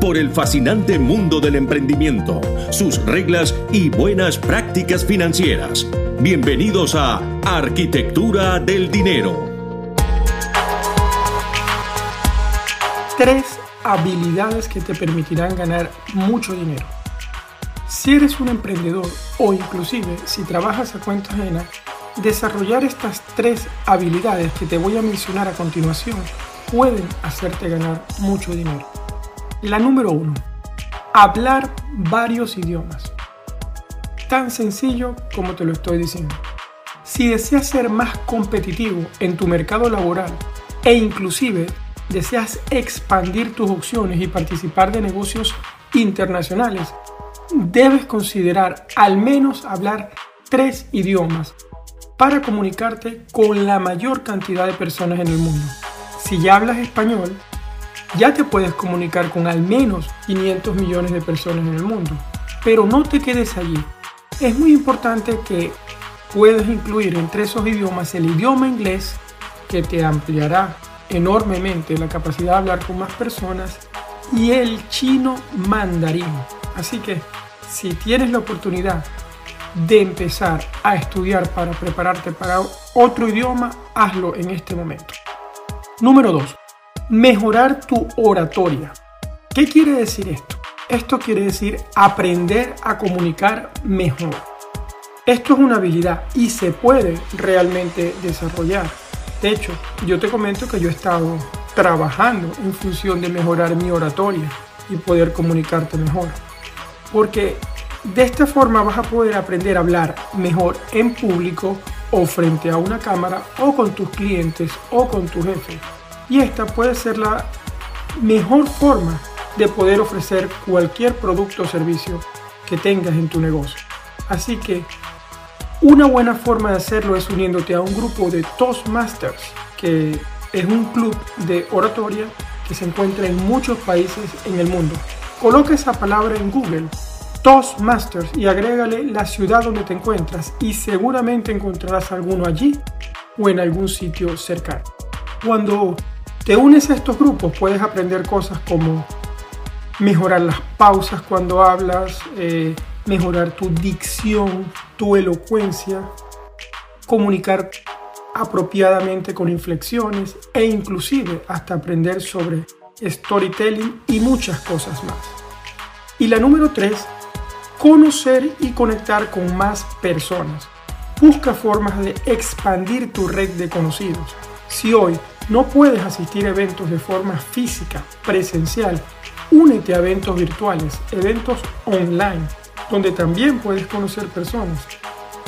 por el fascinante mundo del emprendimiento, sus reglas y buenas prácticas financieras. Bienvenidos a Arquitectura del Dinero. Tres habilidades que te permitirán ganar mucho dinero. Si eres un emprendedor o inclusive si trabajas a cuenta ajena, desarrollar estas tres habilidades que te voy a mencionar a continuación pueden hacerte ganar mucho dinero. La número uno, hablar varios idiomas. Tan sencillo como te lo estoy diciendo. Si deseas ser más competitivo en tu mercado laboral e inclusive deseas expandir tus opciones y participar de negocios internacionales, debes considerar al menos hablar tres idiomas para comunicarte con la mayor cantidad de personas en el mundo. Si ya hablas español, ya te puedes comunicar con al menos 500 millones de personas en el mundo. Pero no te quedes allí. Es muy importante que puedas incluir entre esos idiomas el idioma inglés, que te ampliará enormemente la capacidad de hablar con más personas, y el chino mandarín. Así que si tienes la oportunidad de empezar a estudiar para prepararte para otro idioma, hazlo en este momento. Número 2. Mejorar tu oratoria. ¿Qué quiere decir esto? Esto quiere decir aprender a comunicar mejor. Esto es una habilidad y se puede realmente desarrollar. De hecho, yo te comento que yo he estado trabajando en función de mejorar mi oratoria y poder comunicarte mejor. Porque de esta forma vas a poder aprender a hablar mejor en público o frente a una cámara o con tus clientes o con tu jefe y esta puede ser la mejor forma de poder ofrecer cualquier producto o servicio que tengas en tu negocio. Así que una buena forma de hacerlo es uniéndote a un grupo de Toastmasters, que es un club de oratoria que se encuentra en muchos países en el mundo. Coloca esa palabra en Google, Toastmasters, y agrégale la ciudad donde te encuentras y seguramente encontrarás alguno allí o en algún sitio cercano. Cuando te unes a estos grupos, puedes aprender cosas como mejorar las pausas cuando hablas, eh, mejorar tu dicción, tu elocuencia, comunicar apropiadamente con inflexiones e inclusive hasta aprender sobre storytelling y muchas cosas más. Y la número tres, conocer y conectar con más personas. Busca formas de expandir tu red de conocidos. Si hoy no puedes asistir a eventos de forma física, presencial, únete a eventos virtuales, eventos online, donde también puedes conocer personas.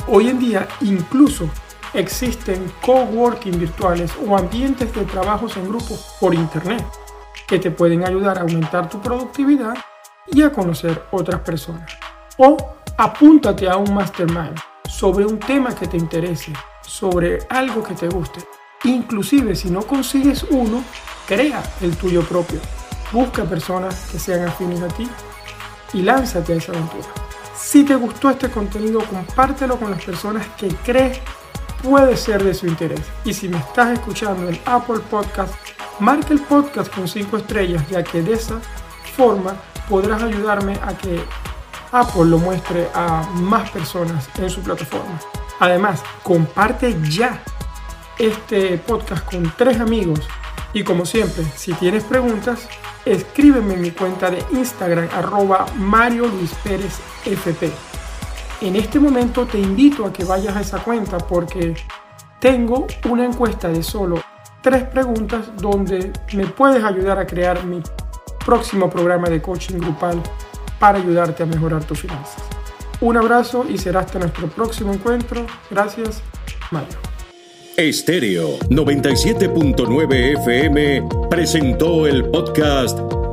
Hoy en día incluso existen coworking virtuales o ambientes de trabajos en grupo por internet que te pueden ayudar a aumentar tu productividad y a conocer otras personas. O apúntate a un mastermind sobre un tema que te interese, sobre algo que te guste Inclusive si no consigues uno, crea el tuyo propio. Busca personas que sean afines a ti y lánzate a esa aventura. Si te gustó este contenido, compártelo con las personas que crees puede ser de su interés. Y si me estás escuchando en Apple Podcast, marca el podcast con 5 estrellas, ya que de esa forma podrás ayudarme a que Apple lo muestre a más personas en su plataforma. Además, comparte ya este podcast con tres amigos y como siempre, si tienes preguntas, escríbeme en mi cuenta de Instagram arroba Mario Luis Pérez FP. En este momento te invito a que vayas a esa cuenta porque tengo una encuesta de solo tres preguntas donde me puedes ayudar a crear mi próximo programa de coaching grupal para ayudarte a mejorar tus finanzas. Un abrazo y será hasta nuestro próximo encuentro. Gracias, Mario. Estéreo 97.9 FM presentó el podcast